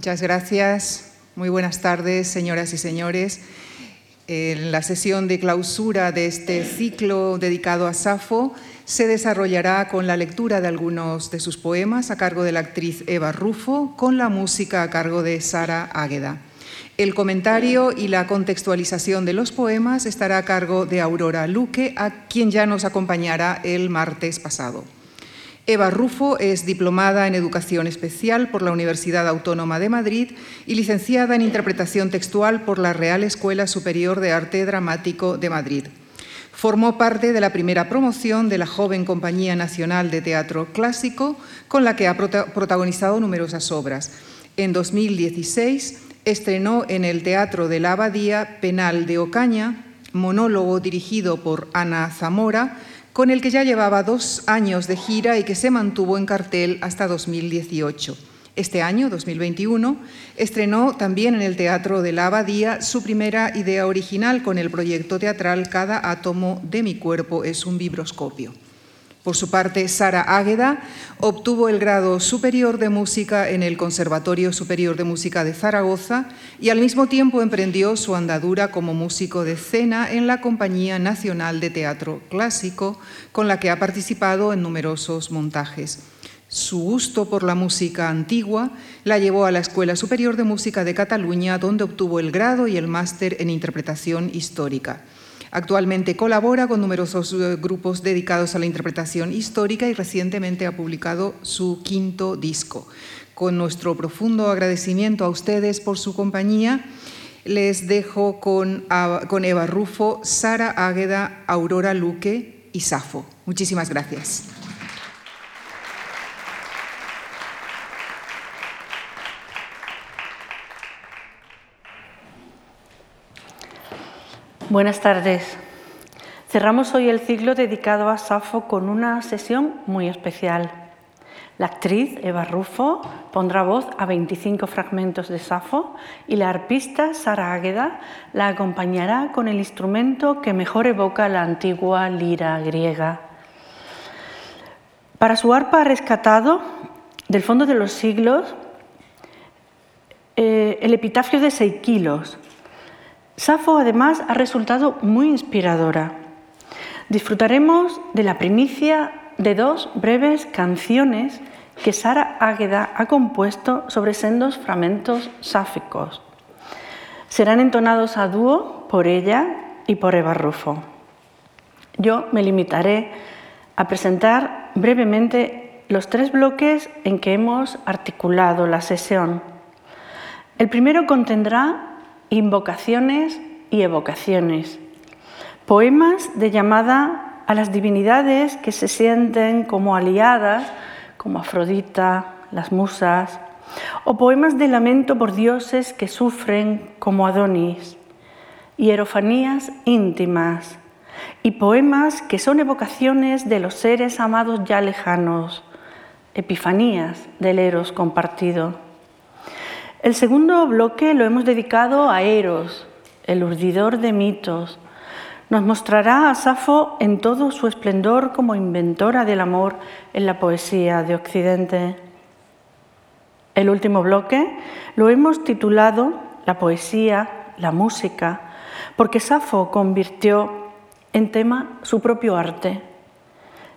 Muchas gracias. Muy buenas tardes, señoras y señores. En la sesión de clausura de este ciclo dedicado a Safo se desarrollará con la lectura de algunos de sus poemas a cargo de la actriz Eva Rufo, con la música a cargo de Sara Águeda. El comentario y la contextualización de los poemas estará a cargo de Aurora Luque, a quien ya nos acompañará el martes pasado. Eva Rufo es diplomada en Educación Especial por la Universidad Autónoma de Madrid y licenciada en Interpretación Textual por la Real Escuela Superior de Arte Dramático de Madrid. Formó parte de la primera promoción de la joven Compañía Nacional de Teatro Clásico, con la que ha protagonizado numerosas obras. En 2016 estrenó en el Teatro de la Abadía Penal de Ocaña, monólogo dirigido por Ana Zamora, con el que ya llevaba dos años de gira y que se mantuvo en cartel hasta 2018. Este año, 2021, estrenó también en el Teatro de la Abadía su primera idea original con el proyecto teatral Cada átomo de mi cuerpo es un vibroscopio. Por su parte, Sara Águeda obtuvo el grado superior de música en el Conservatorio Superior de Música de Zaragoza y al mismo tiempo emprendió su andadura como músico de escena en la Compañía Nacional de Teatro Clásico, con la que ha participado en numerosos montajes. Su gusto por la música antigua la llevó a la Escuela Superior de Música de Cataluña, donde obtuvo el grado y el máster en interpretación histórica. Actualmente colabora con numerosos eh, grupos dedicados a la interpretación histórica y recientemente ha publicado su quinto disco. Con nuestro profundo agradecimiento a ustedes por su compañía, les dejo con, con Eva Rufo, Sara Águeda, Aurora Luque y Safo. Muchísimas gracias. Buenas tardes. Cerramos hoy el ciclo dedicado a Safo con una sesión muy especial. La actriz Eva Rufo pondrá voz a 25 fragmentos de Safo y la arpista Sara Águeda la acompañará con el instrumento que mejor evoca la antigua lira griega. Para su arpa rescatado del fondo de los siglos eh, el epitafio de Seikilos, Safo además ha resultado muy inspiradora. Disfrutaremos de la primicia de dos breves canciones que Sara Águeda ha compuesto sobre sendos fragmentos sáficos. Serán entonados a dúo por ella y por Eva Rufo. Yo me limitaré a presentar brevemente los tres bloques en que hemos articulado la sesión. El primero contendrá invocaciones y evocaciones, poemas de llamada a las divinidades que se sienten como aliadas, como Afrodita, las musas, o poemas de lamento por dioses que sufren como Adonis, hierofanías íntimas, y poemas que son evocaciones de los seres amados ya lejanos, epifanías del Eros compartido. El segundo bloque lo hemos dedicado a Eros, el urdidor de mitos. Nos mostrará a Safo en todo su esplendor como inventora del amor en la poesía de Occidente. El último bloque lo hemos titulado La poesía, la música, porque Safo convirtió en tema su propio arte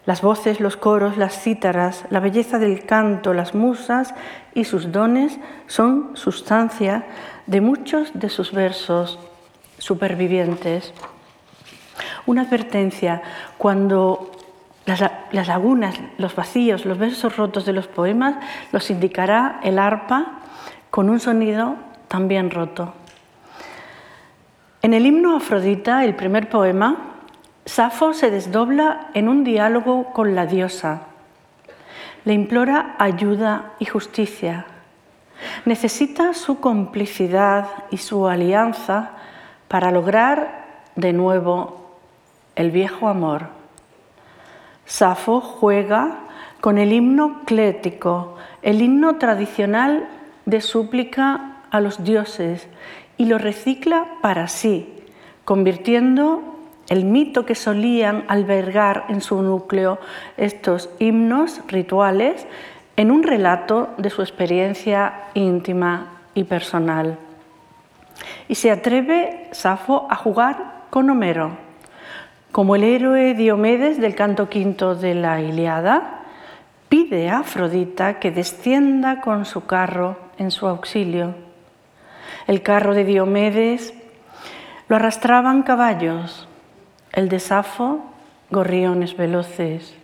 las voces, los coros, las cítaras, la belleza del canto, las musas y sus dones son sustancia de muchos de sus versos supervivientes. Una advertencia, cuando las, lagunas, los vacíos, los versos rotos de los poemas los indicará el arpa con un sonido también roto. En el himno Afrodita, el primer poema, Safo se desdobla en un diálogo con la diosa. Le implora ayuda y justicia. Necesita su complicidad y su alianza para lograr de nuevo el viejo amor. Safo juega con el himno clético, el himno tradicional de súplica a los dioses, y lo recicla para sí, convirtiendo el mito que solían albergar en su núcleo estos himnos rituales en un relato de su experiencia íntima y personal. Y se atreve Safo a jugar con Homero, como el héroe Diomedes del canto quinto de la Iliada, pide a Afrodita que descienda con su carro en su auxilio. El carro de Diomedes lo arrastraban caballos, el de Safo gorriones veloces.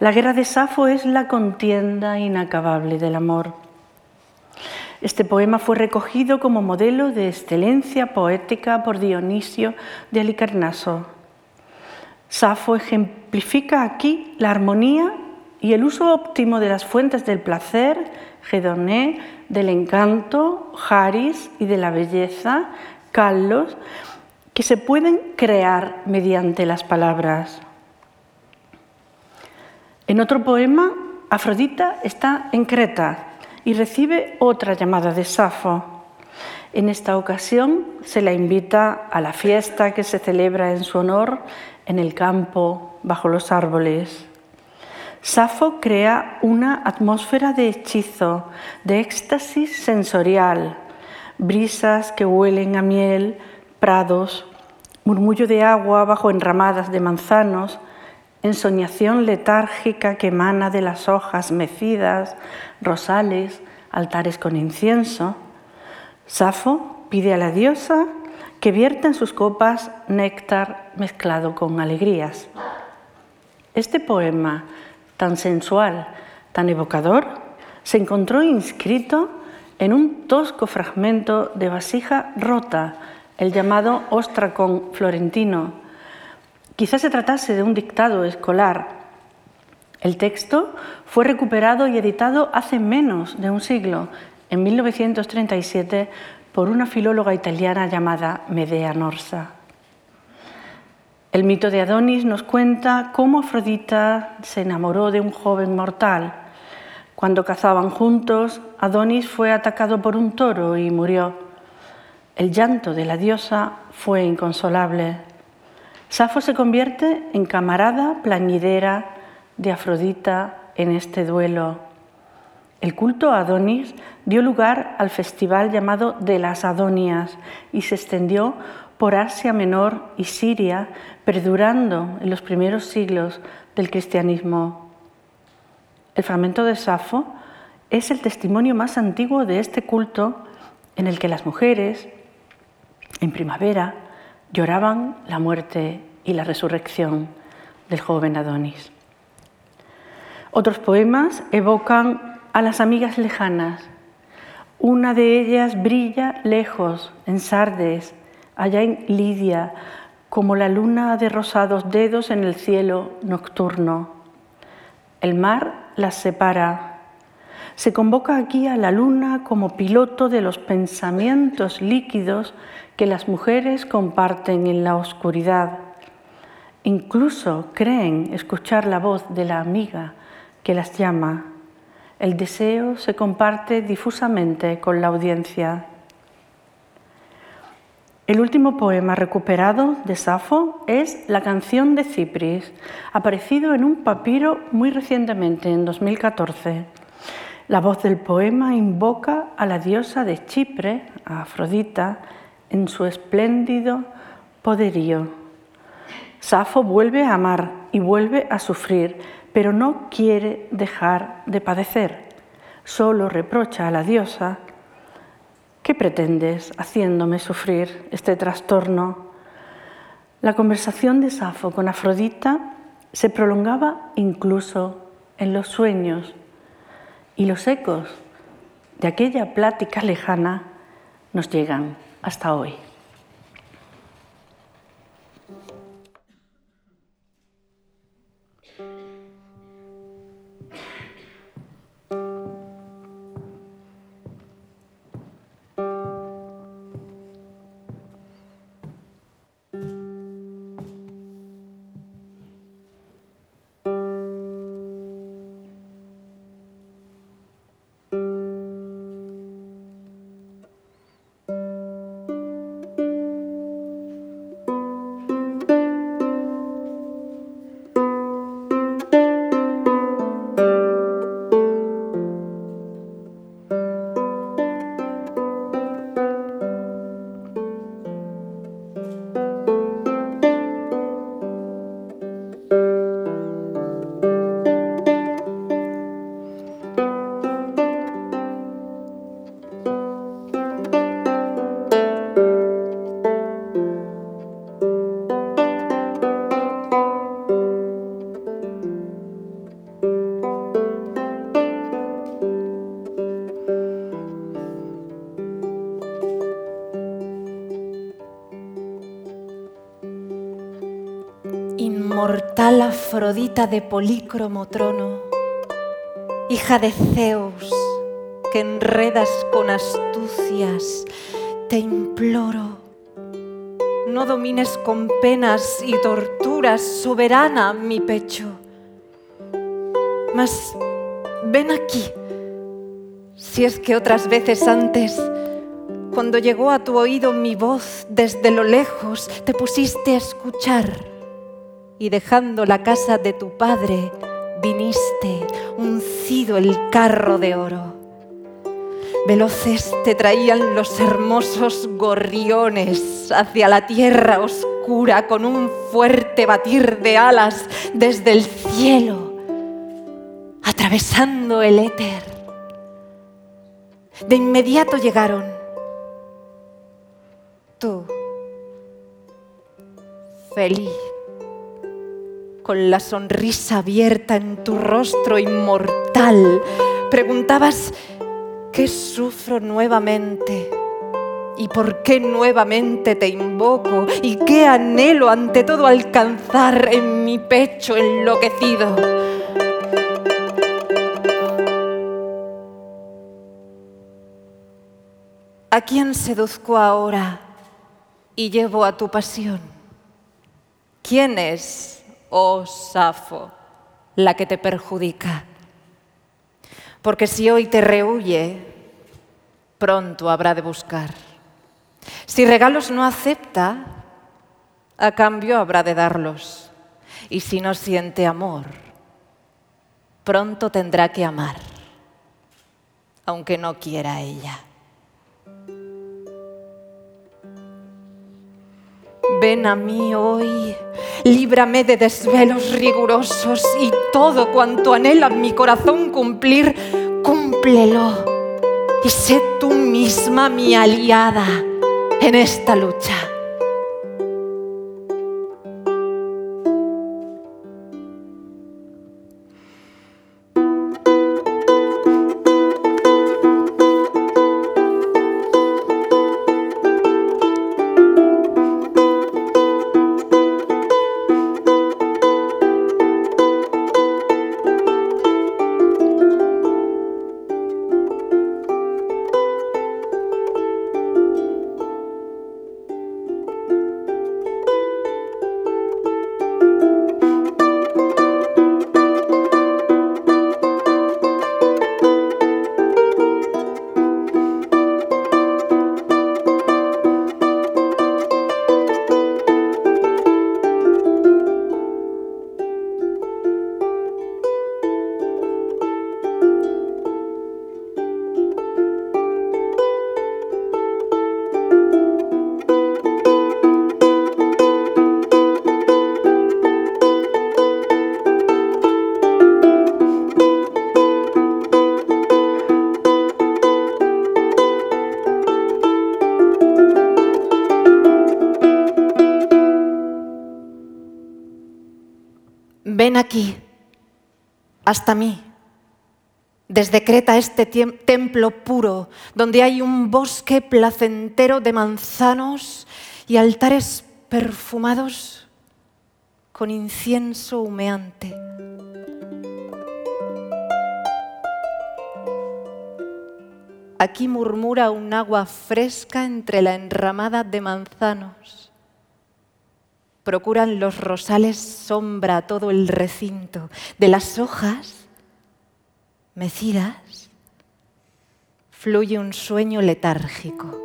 La guerra de Safo es la contienda inacabable del amor. Este poema fue recogido como modelo de excelencia poética por Dionisio de Alicarnaso. Safo ejemplifica aquí la armonía y el uso óptimo de las fuentes del placer, Gedoné, del encanto, Haris y de la belleza, Carlos, que se pueden crear mediante las palabras. En otro poema, Afrodita está en Creta y recibe otra llamada de Safo. En esta ocasión se la invita a la fiesta que se celebra en su honor en el campo, bajo los árboles. Safo crea una atmósfera de hechizo, de éxtasis sensorial, brisas que huelen a miel, prados, murmullo de agua bajo enramadas de manzanos, ensoñación letárgica que emana de las hojas mecidas, rosales, altares con incienso. Safo pide a la diosa que vierta en sus copas néctar mezclado con alegrías. Este poema, tan sensual, tan evocador, se encontró inscrito en un tosco fragmento de vasija rota, el llamado Ostracón florentino. Quizás se tratase de un dictado escolar. El texto fue recuperado y editado hace menos de un siglo, en 1937, por una filóloga italiana llamada Medea Norsa. El mito de Adonis nos cuenta cómo Afrodita se enamoró de un joven mortal. Cuando cazaban juntos, Adonis fue atacado por un toro y murió. El llanto de la diosa fue inconsolable. Safo se convierte en camarada plañidera de Afrodita en este duelo. El culto a Adonis dio lugar al festival llamado de las Adonias y se extendió por Asia Menor y Siria, perdurando en los primeros siglos del cristianismo. El fragmento de Safo es el testimonio más antiguo de este culto en el que las mujeres, en primavera, lloraban la muerte y la resurrección del joven Adonis. Otros poemas evocan a las amigas lejanas. Una de ellas brilla lejos, en Sardes, allá en Lidia, como la luna de rosados dedos en el cielo nocturno. El mar las separa. Se convoca aquí a la luna como piloto de los pensamientos líquidos que las mujeres comparten en la oscuridad. Incluso creen escuchar la voz de la amiga que las llama el deseo se comparte difusamente con la audiencia. El último poema recuperado de Safo es La canción de Cipris, aparecido en un papiro muy recientemente, en 2014. La voz del poema invoca a la diosa de Chipre, Afrodita, en su espléndido poderío. Safo vuelve a amar y vuelve a sufrir, pero no quiere dejar de padecer. Solo reprocha a la diosa, ¿qué pretendes haciéndome sufrir este trastorno? La conversación de Safo con Afrodita se prolongaba incluso en los sueños y los ecos de aquella plática lejana nos llegan hasta hoy. De polícromo trono, hija de Zeus, que enredas con astucias, te imploro, no domines con penas y torturas soberana mi pecho, mas ven aquí, si es que otras veces antes cuando llegó a tu oído mi voz desde lo lejos, te pusiste a escuchar y dejando la casa de tu padre, viniste uncido el carro de oro. Veloces te traían los hermosos gorriones hacia la tierra oscura con un fuerte batir de alas desde el cielo, atravesando el éter. De inmediato llegaron tú, feliz, con la sonrisa abierta en tu rostro inmortal, preguntabas, ¿qué sufro nuevamente? ¿Y por qué nuevamente te invoco? ¿Y qué anhelo ante todo alcanzar en mi pecho enloquecido? ¿A quién seduzco ahora? y llevo a tu pasión. ¿Quién es, oh Safo, la que te perjudica? Porque si hoy te rehuye, pronto habrá de buscar. Si regalos no acepta, a cambio habrá de darlos. Y si no siente amor, pronto tendrá que amar, aunque no quiera ella. Ven a mí hoy, líbrame de desvelos rigurosos y todo cuanto anhela mi corazón cumplir, cúmplelo. Y sé tú misma mi aliada en esta lucha. Hasta mí. Desde Creta este templo puro, donde hay un bosque placentero de manzanos y altares perfumados con incienso humeante. Aquí murmura un agua fresca entre la enramada de manzanos procuran los rosales sombra a todo el recinto. De las hojas mecidas fluye un sueño letárgico.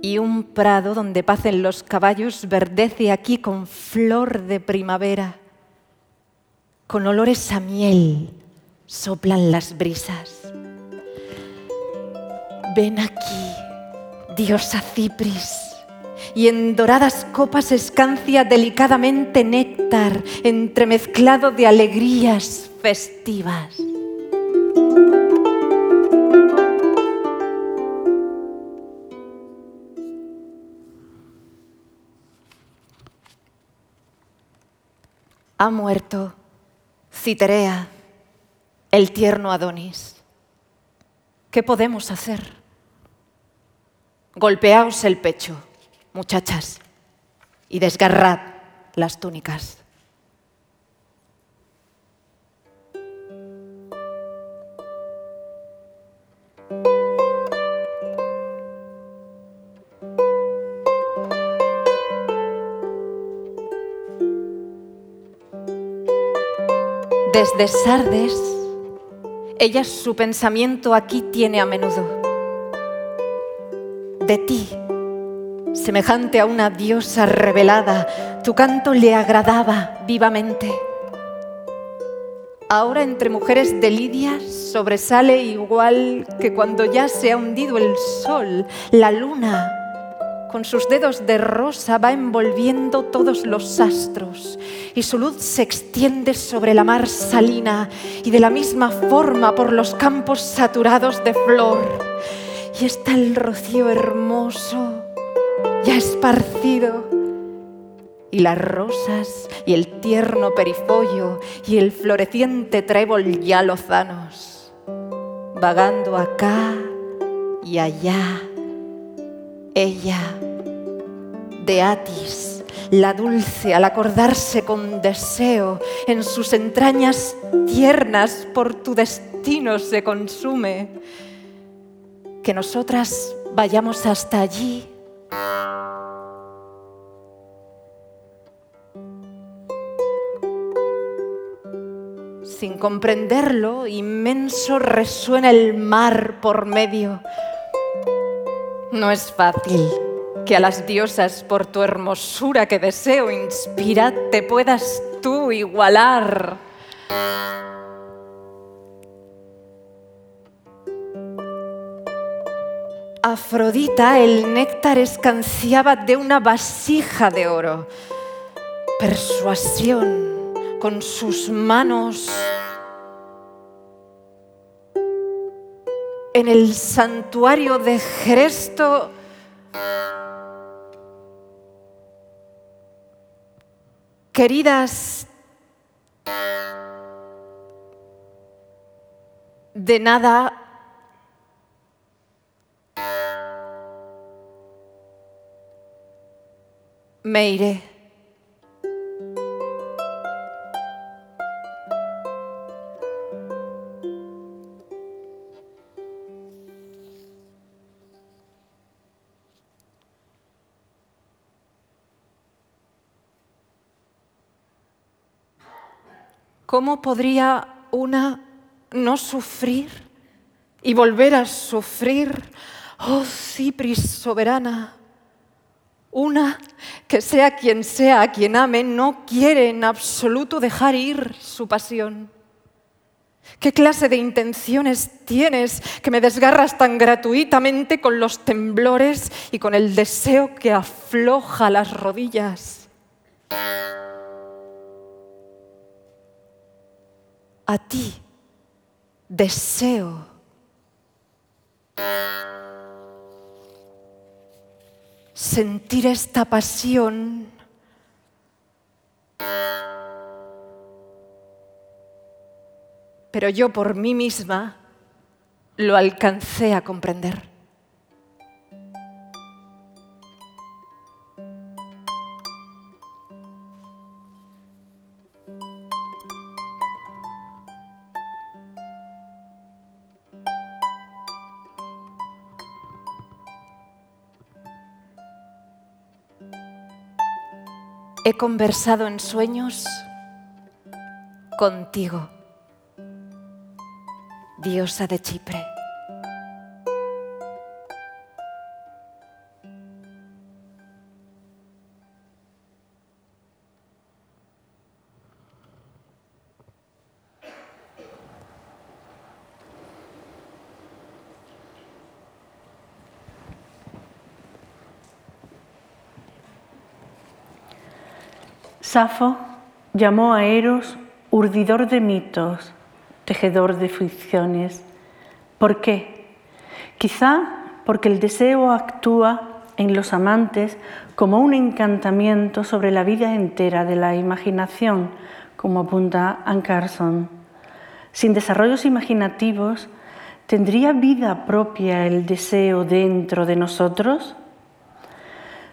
Y un prado donde pacen los caballos verdece aquí con flor de primavera. Con olores a miel soplan las brisas. Ven aquí, diosa Cipris, y en doradas copas escancia delicadamente néctar entremezclado de alegrías festivas. Ha muerto Citerea, el tierno Adonis. ¿Qué podemos hacer? Golpeaos el pecho, muchachas, y desgarrad las túnicas. Desde Sardes, ella su pensamiento aquí tiene a menudo. De ti, semejante a una diosa revelada, tu canto le agradaba vivamente. Ahora entre mujeres de Lidia sobresale igual que cuando ya se ha hundido el sol, la luna con sus dedos de rosa va envolviendo todos los astros y su luz se extiende sobre la mar salina y de la misma forma por los campos saturados de flor. Y está el rocío hermoso, ya esparcido, y las rosas y el tierno perifollo y el floreciente trébol ya lozanos, vagando acá y allá ella, de Atis, la dulce al acordarse con deseo, en sus entrañas tiernas por tu destino se consume. Que nosotras vayamos hasta allí. Sin comprenderlo, inmenso resuena el mar por medio no es fácil que a las diosas por tu hermosura que deseo inspirar te puedas tú igualar. Afrodita el néctar escanciaba de una vasija de oro. Persuasión con sus manos en el santuario de Jeresto queridas, de nada me iré. ¿Cómo podría una no sufrir y volver a sufrir? Oh Cipris soberana, una que sea quien sea a quien ame, no quiere en absoluto dejar ir su pasión. ¿Qué clase de intenciones tienes que me desgarras tan gratuitamente con los temblores y con el deseo que afloja las rodillas? a ti deseo sentir esta pasión pero yo por mí misma lo alcancé a comprender. He conversado en sueños contigo, diosa de Chipre. Safo llamó a Eros urdidor de mitos, tejedor de ficciones. ¿Por qué? Quizá porque el deseo actúa en los amantes como un encantamiento sobre la vida entera de la imaginación, como apunta Ann Carson. Sin desarrollos imaginativos, ¿Tendría vida propia el deseo dentro de nosotros?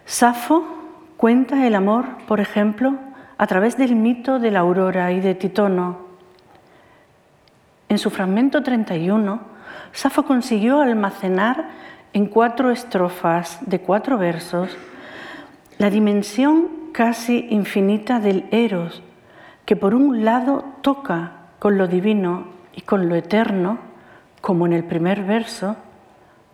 Safo cuenta el amor, por ejemplo, a través del mito de la aurora y de Titono. En su fragmento 31, Safo consiguió almacenar en cuatro estrofas de cuatro versos la dimensión casi infinita del eros, que por un lado toca con lo divino y con lo eterno, como en el primer verso,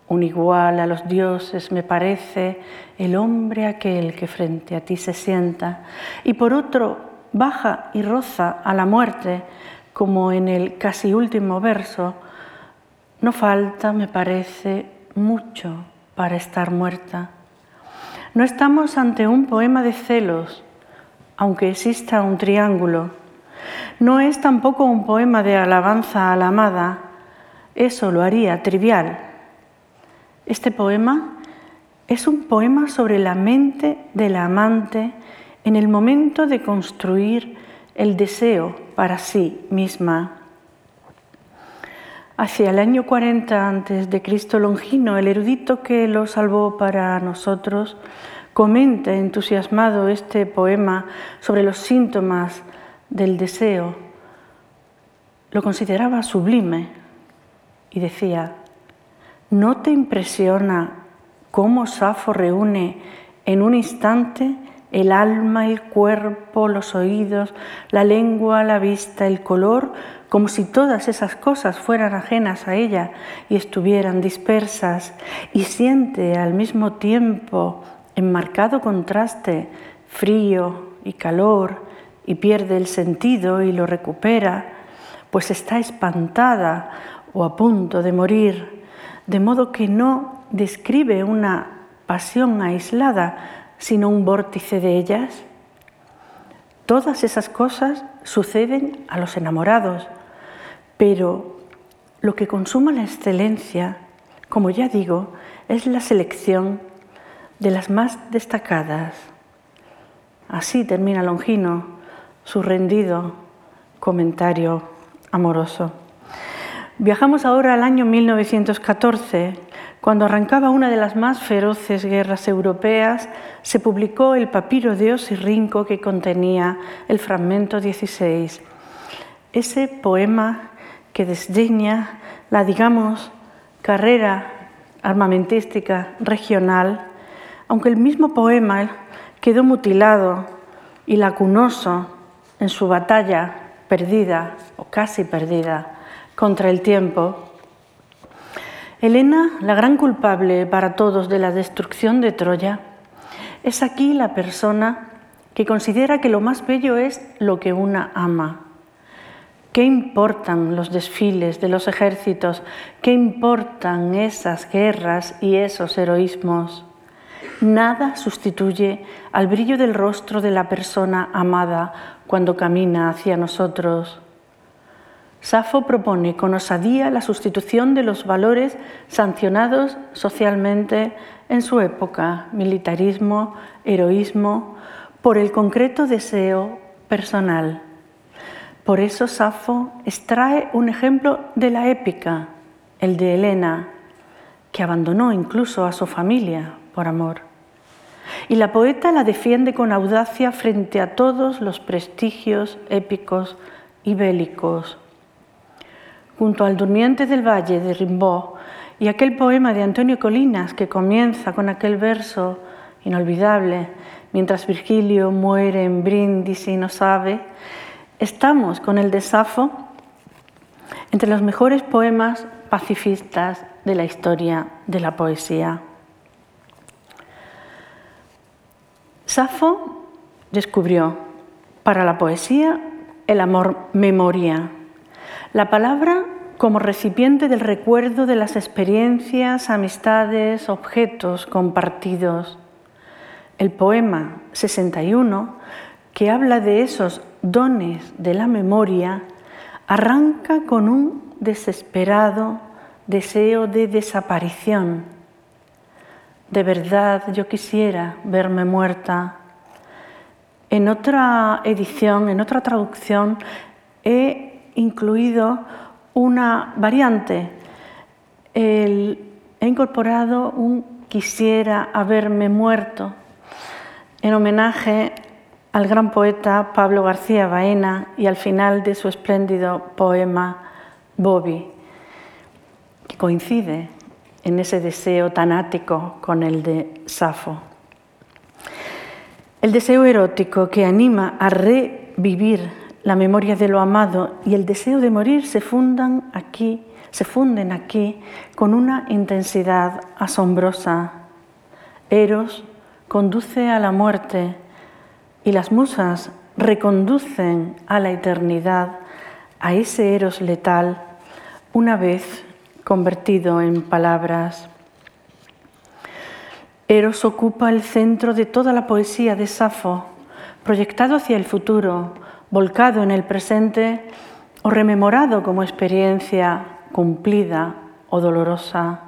un igual a los dioses me parece el hombre aquel que frente a ti se sienta, y por otro baja y roza a la muerte, como en el casi último verso, no falta, me parece, mucho para estar muerta. No estamos ante un poema de celos, aunque exista un triángulo. No es tampoco un poema de alabanza a la amada, eso lo haría trivial. Este poema es un poema sobre la mente de la amante en el momento de construir el deseo para sí misma. Hacia el año 40 antes de Cristo Longino, el erudito que lo salvó para nosotros comenta entusiasmado este poema sobre los síntomas del deseo. Lo consideraba sublime, y decía, ¿no te impresiona cómo Safo reúne en un instante el alma, el cuerpo, los oídos, la lengua, la vista, el color, como si todas esas cosas fueran ajenas a ella y estuvieran dispersas, y siente al mismo tiempo, en marcado contraste, frío y calor, y pierde el sentido y lo recupera, pues está espantada o a punto de morir, de modo que no describe una pasión aislada, sino un vórtice de ellas? Todas esas cosas suceden a los enamorados, pero lo que consuma la excelencia, como ya digo, es la selección de las más destacadas. Así termina Longino su rendido comentario amoroso. Viajamos ahora al año 1914, cuando arrancaba una de las más feroces guerras europeas, se publicó el papiro de Osirrinco que contenía el fragmento 16. Ese poema que desdeña la, digamos, carrera armamentística regional, aunque el mismo poema quedó mutilado y lacunoso en su batalla perdida o casi perdida contra el tiempo. Helena, la gran culpable para todos de la destrucción de Troya, es aquí la persona que considera que lo más bello es lo que una ama. ¿Qué importan los desfiles de los ejércitos? ¿Qué importan esas guerras y esos heroísmos? Nada sustituye al brillo del rostro de la persona amada cuando camina hacia nosotros. Safo propone con osadía la sustitución de los valores sancionados socialmente en su época, militarismo, heroísmo, por el concreto deseo personal. Por eso Safo extrae un ejemplo de la épica, el de Helena, que abandonó incluso a su familia por amor. Y la poeta la defiende con audacia frente a todos los prestigios épicos y bélicos junto al Durmiente del Valle de Rimbaud y aquel poema de Antonio Colinas que comienza con aquel verso inolvidable, mientras Virgilio muere en brindis y no sabe, estamos con el de Safo entre los mejores poemas pacifistas de la historia de la poesía. Safo descubrió para la poesía el amor memoria la palabra como recipiente del recuerdo de las experiencias, amistades, objetos compartidos. El poema 61, que habla de esos dones de la memoria, arranca con un desesperado deseo de desaparición. De verdad yo quisiera verme muerta. En otra edición, en otra traducción, he incluido una variante he incorporado un quisiera haberme muerto en homenaje al gran poeta Pablo García Baena y al final de su espléndido poema Bobby, que coincide en ese deseo tan ático con el de Safo. El deseo erótico que anima a revivir la memoria de lo amado y el deseo de morir se fundan aquí, se funden aquí con una intensidad asombrosa. Eros conduce a la muerte y las musas reconducen a la eternidad a ese Eros letal una vez convertido en palabras. Eros ocupa el centro de toda la poesía de Safo, proyectado hacia el futuro, volcado en el presente o rememorado como experiencia cumplida o dolorosa.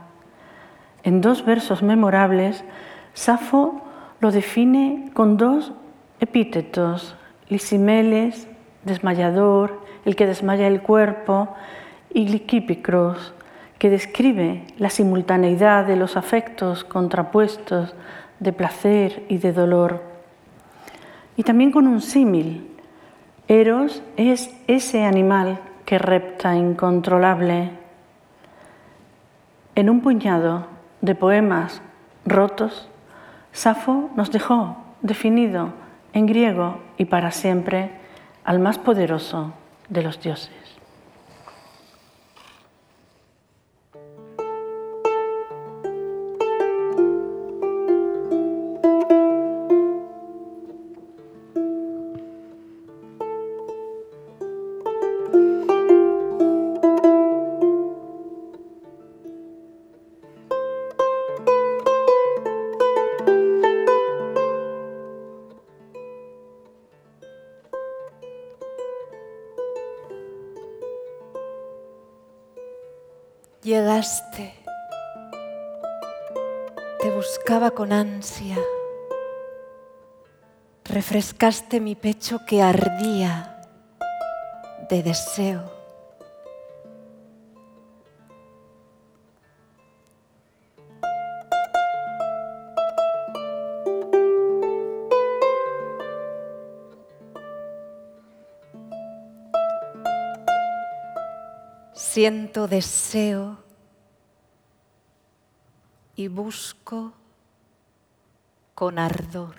En dos versos memorables, Safo lo define con dos epítetos, lisimeles, desmayador, el que desmaya el cuerpo, y liquipicros, que describe la simultaneidad de los afectos contrapuestos de placer y de dolor. Y también con un símil. Eros es ese animal que repta incontrolable. En un puñado de poemas rotos, Safo nos dejó definido en griego y para siempre al más poderoso de los dioses. Te buscaba con ansia, refrescaste mi pecho que ardía de deseo. siento deseo y busco con ardor.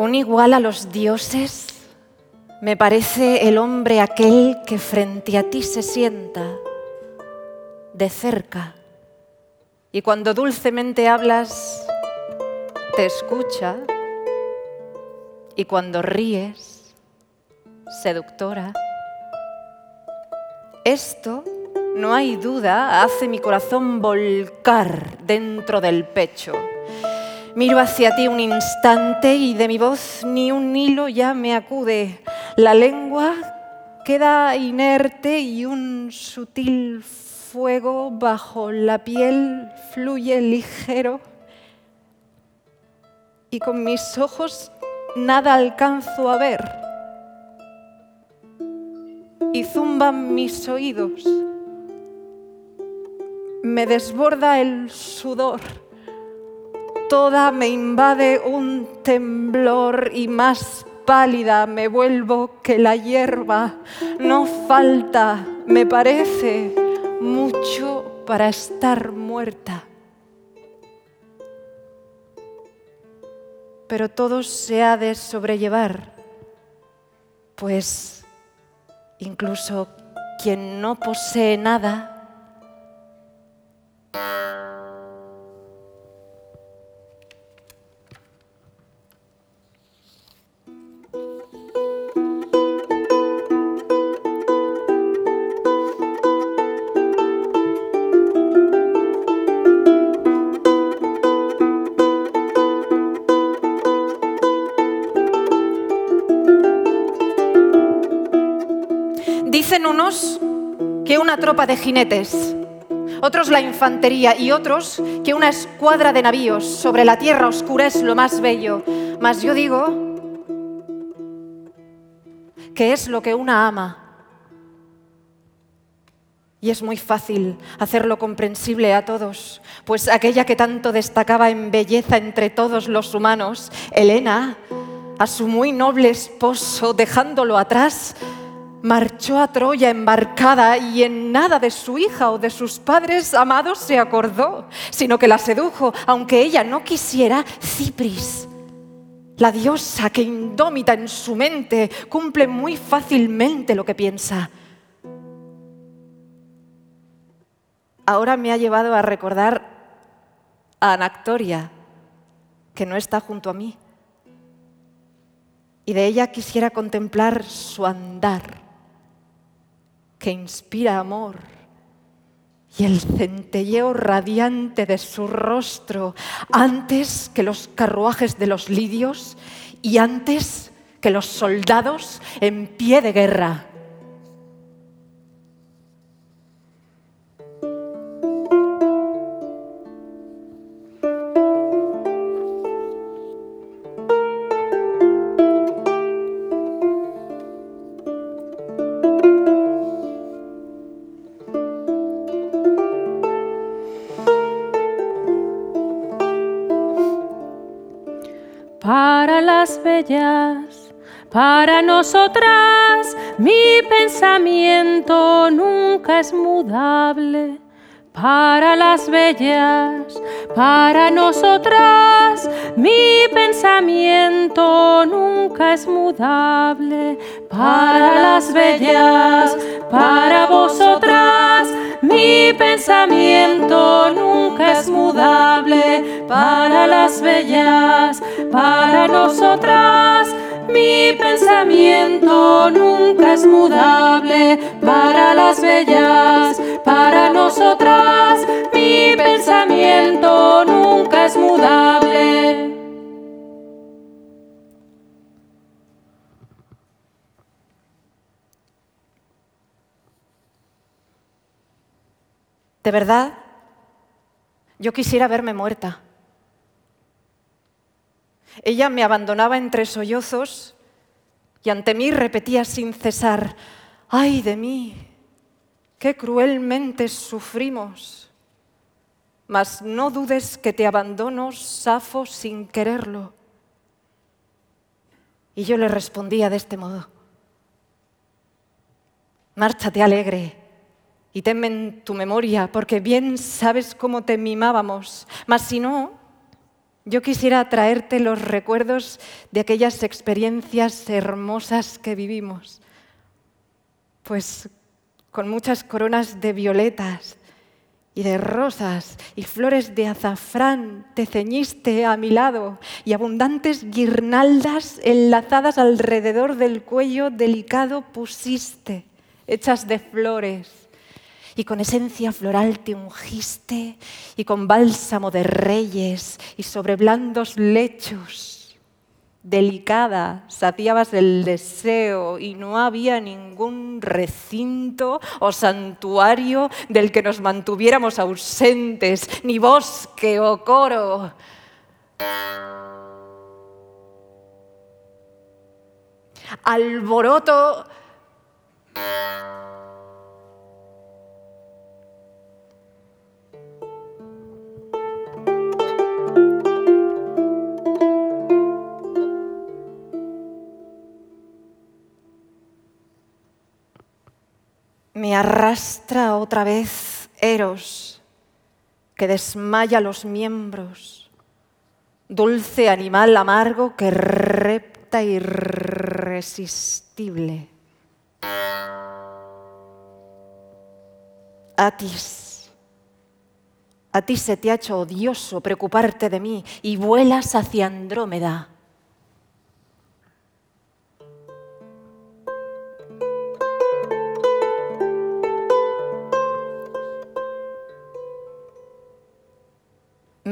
un igual a los dioses, me parece el hombre aquel que frente a ti se sienta de cerca y cuando dulcemente hablas te escucha y cuando ríes, seductora. Esto, no hay duda, hace mi corazón volcar dentro del pecho Miro hacia ti un instante y de mi voz ni un hilo ya me acude. La lengua queda inerte y un sutil fuego bajo la piel fluye ligero. Y con mis ojos nada alcanzo a ver. Y zumban mis oídos. Me desborda el sudor toda me invade un temblor y más me vuelvo que la hierba. No falta, me parece, mucho para estar muerta. Pero todo se ha de sobrellevar, pues incluso quien no posee nada, tropa de jinetes, otros la infantería y otros que una escuadra de navíos sobre la tierra oscura es lo más bello. Mas yo digo que es lo que una ama. Y es muy fácil hacerlo comprensible a todos, pues aquella que tanto destacaba en belleza entre todos los humanos, Elena, a su muy noble esposo, dejándolo atrás, marchó a Troya embarcada y en nada de su hija o de sus padres amados se acordó, sino que la sedujo, aunque ella no quisiera, Cipris la diosa que indómita en su mente cumple muy fácilmente lo que piensa. Ahora me ha llevado a recordar a Anactoria, que no está junto a mí. Y de ella quisiera contemplar su andar, que inspira amor y el centelleo radiante de su rostro antes que los carruajes de los lidios y antes que los soldados en pie de guerra. Para nosotras mi pensamiento nunca es mudable. Para las bellas, para nosotras mi pensamiento nunca es mudable. Para las bellas, para vosotras mi pensamiento nunca es mudable. Para las bellas, para nosotras mi pensamiento nunca es mudable para las bellas, para nosotras. Mi pensamiento nunca es mudable. De verdad, yo quisiera verme muerta. Ella me abandonaba entre sollozos y ante mí repetía sin cesar, ay de mí, qué cruelmente sufrimos. Mas no dudes que te abandono, Safo, sin quererlo. Y yo le respondía de este modo, márchate alegre y tenme en tu memoria, porque bien sabes cómo te mimábamos, mas si no, yo quisiera traerte los recuerdos de aquellas experiencias hermosas que vivimos, pues con muchas coronas de violetas y de rosas y flores de azafrán te ceñiste a mi lado y abundantes guirnaldas enlazadas alrededor del cuello delicado pusiste, hechas de flores y con esencia floral te ungiste y con bálsamo de reyes y sobre blandos lechos delicada saciabas el deseo y no había ningún recinto o santuario del que nos mantuviéramos ausentes, ni bosque o coro. Alboroto me arrastra otra vez Eros, que desmaya los miembros, dulce animal amargo que repta irresistible. Atis, a ti se te ha hecho odioso preocuparte de mí y vuelas hacia Andrómeda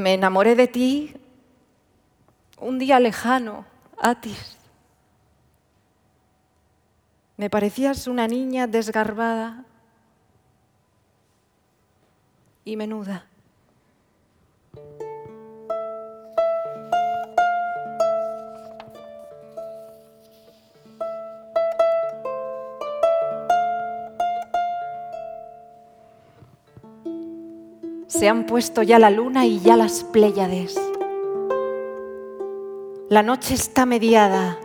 Me enamoré de ti un día lejano, Atis. Me parecías una niña desgarbada y menuda. Se han puesto ya la luna y ya las Pléyades. La noche está mediada.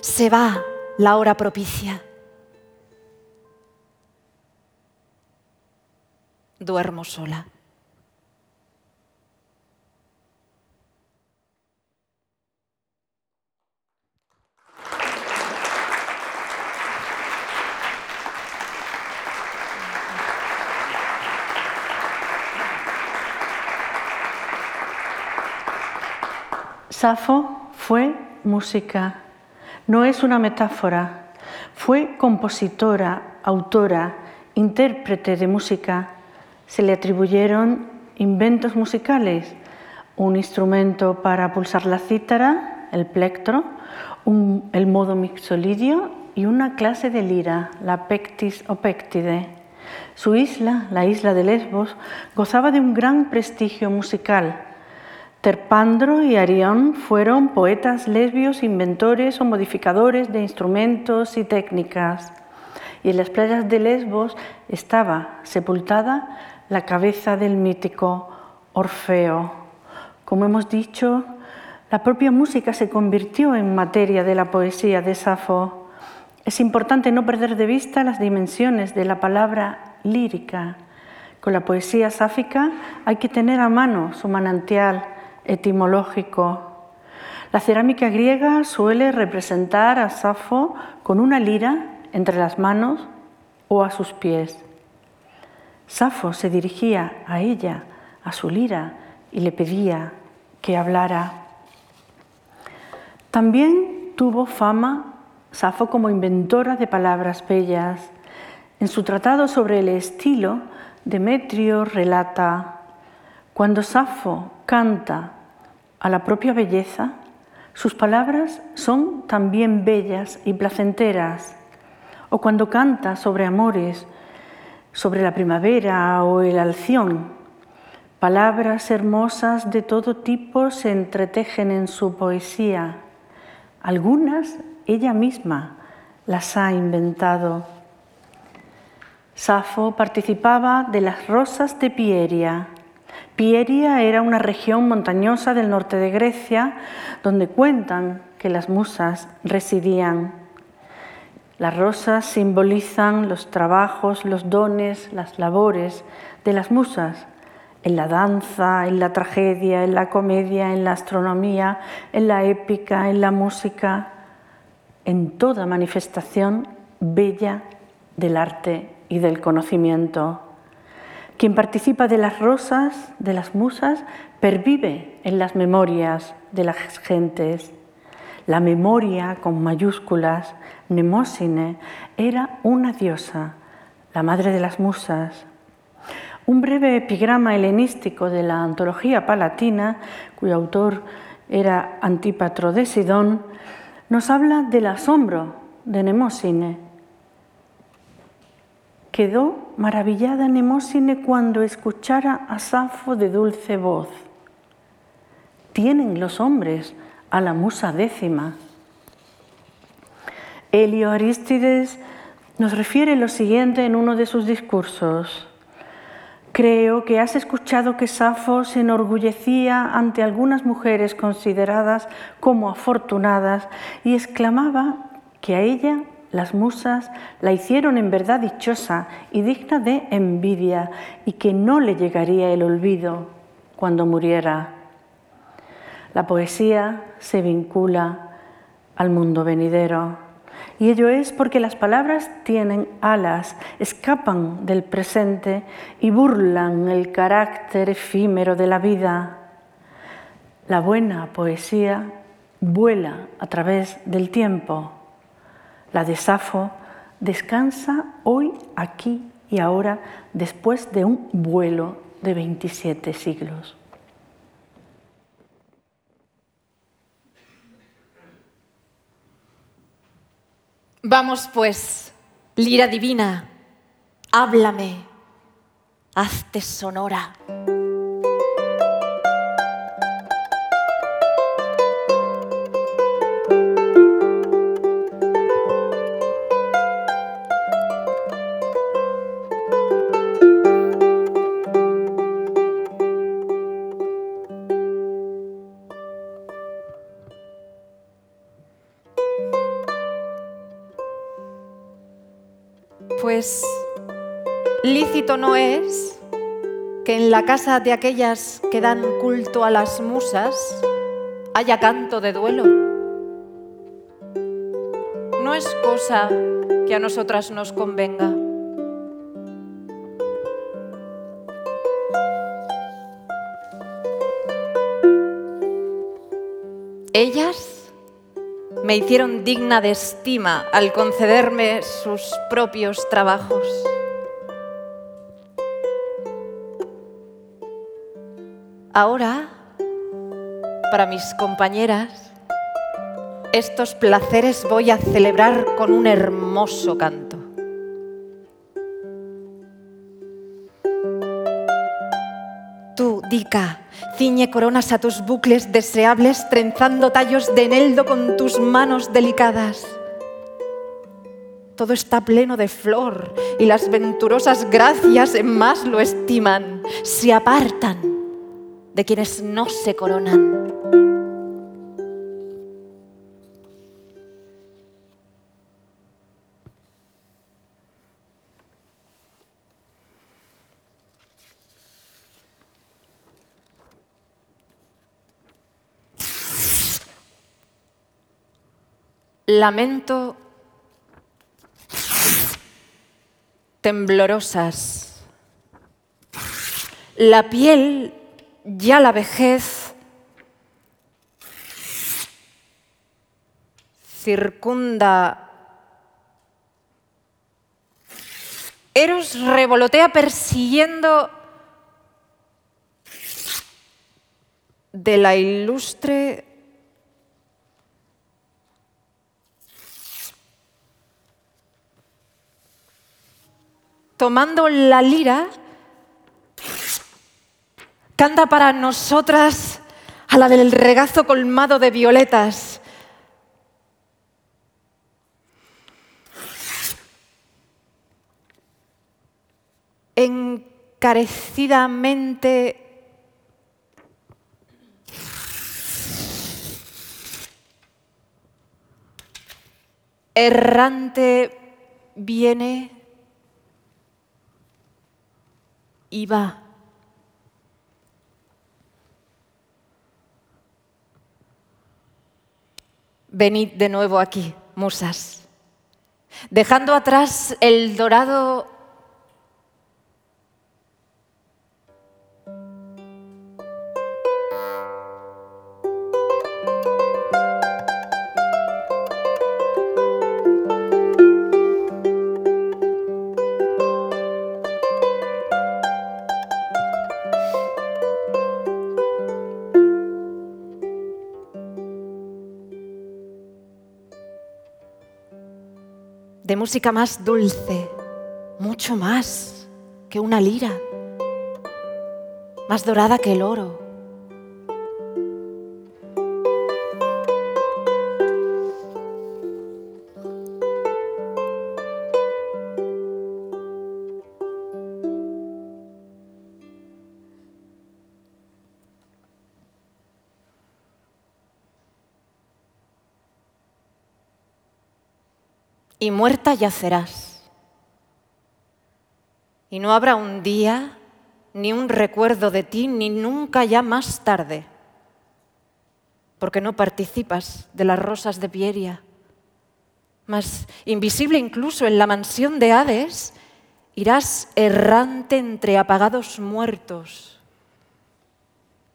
Se va la hora propicia. Duermo sola. Safo fue música, no es una metáfora. Fue compositora, autora, intérprete de música. Se le atribuyeron inventos musicales, un instrumento para pulsar la cítara, el plectro, el modo mixolidio y una clase de lira, la pectis o pectide. Su isla, la isla de Lesbos, gozaba de un gran prestigio musical Terpandro y Arión fueron poetas lesbios, inventores o modificadores de instrumentos y técnicas. Y en las playas de Lesbos estaba sepultada la cabeza del mítico Orfeo. Como hemos dicho, la propia música se convirtió en materia de la poesía de Safo. Es importante no perder de vista las dimensiones de la palabra lírica. Con la poesía sáfica hay que tener a mano su manantial etimológico. La cerámica griega suele representar a Safo con una lira entre las manos o a sus pies. Safo se dirigía a ella, a su lira, y le pedía que hablara. También tuvo fama Safo como inventora de palabras bellas. En su tratado sobre el estilo, Demetrio relata, cuando Safo canta a la propia belleza, sus palabras son también bellas y placenteras. O cuando canta sobre amores, sobre la primavera o el alción, palabras hermosas de todo tipo se entretejen en su poesía. Algunas ella misma las ha inventado. Safo participaba de las rosas de Pieria, Pieria era una región montañosa del norte de Grecia donde cuentan que las musas residían. Las rosas simbolizan los trabajos, los dones, las labores de las musas en la danza, en la tragedia, en la comedia, en la astronomía, en la épica, en la música, en toda manifestación bella del arte y del conocimiento. Quien participa de las rosas, de las musas, pervive en las memorias de las gentes. La memoria con mayúsculas, Nemósine, era una diosa, la madre de las musas. Un breve epigrama helenístico de la antología palatina, cuyo autor era Antípatro de Sidón, nos habla del asombro de Nemósine Quedó maravillada Nemósine cuando escuchara a Safo de dulce voz. Tienen los hombres a la musa décima. Helio Arístides nos refiere lo siguiente en uno de sus discursos. Creo que has escuchado que Safo se enorgullecía ante algunas mujeres consideradas como afortunadas y exclamaba que a ella las musas la hicieron en verdad dichosa y digna de envidia y que no le llegaría el olvido cuando muriera. La poesía se vincula al mundo venidero y ello es porque las palabras tienen alas, escapan del presente y burlan el carácter efímero de la vida. La buena poesía vuela a través del tiempo la de Safo descansa hoy, aquí y ahora, después de un vuelo de 27 siglos. Vamos pues, lira divina, háblame, hazte sonora. No es que en la casa de aquellas que dan culto a las musas haya canto de duelo. No es cosa que a nosotras nos convenga. Ellas me hicieron digna de estima al concederme sus propios trabajos. Ahora, para mis compañeras, estos placeres voy a celebrar con un hermoso canto. Tú, Dica, ciñe coronas a tus bucles deseables, trenzando tallos de eneldo con tus manos delicadas. Todo está pleno de flor y las venturosas gracias en más lo estiman, se apartan de quienes no se coronan. Lamento temblorosas. La piel, ya la vejez, circunda. Eros revolotea persiguiendo de la ilustre tomando la lira, canta para nosotras a la del regazo colmado de violetas. Encarecidamente errante viene y va. Venid de nuevo aquí, musas, dejando atrás el dorado de música más dulce, mucho más que una lira, más dorada que el oro. Y muerta yacerás. Y no habrá un día, ni un recuerdo de ti, ni nunca ya más tarde, porque no participas de las rosas de Pieria. Mas, invisible incluso en la mansión de Hades, irás errante entre apagados muertos,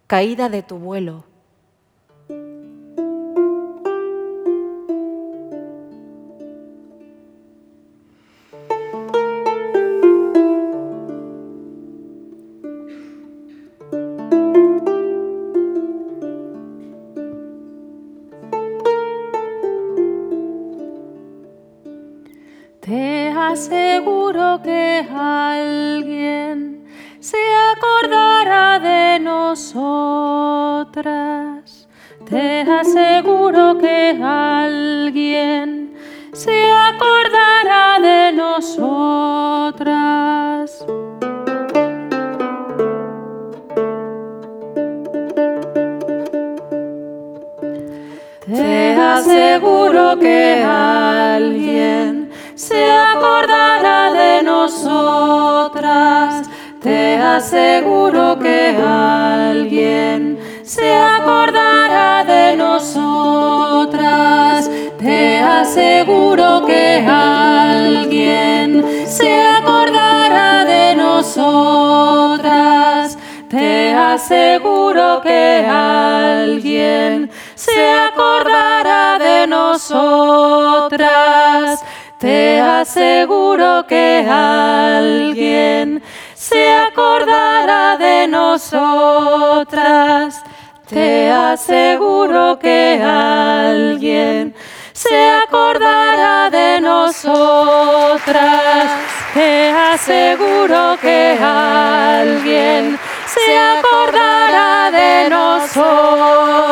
caída de tu vuelo Te aseguro que alguien se acordará de nosotras. Te aseguro que alguien se acordará de nosotras. Te aseguro que alguien se acordará de nosotras. Te aseguro que alguien se acordará de nosotras. Te aseguro que alguien se acordará de nosotras. Te aseguro que alguien se acordará de nosotras. Te aseguro que alguien se acordará de nosotras. Te aseguro que alguien se acordará de nosotras.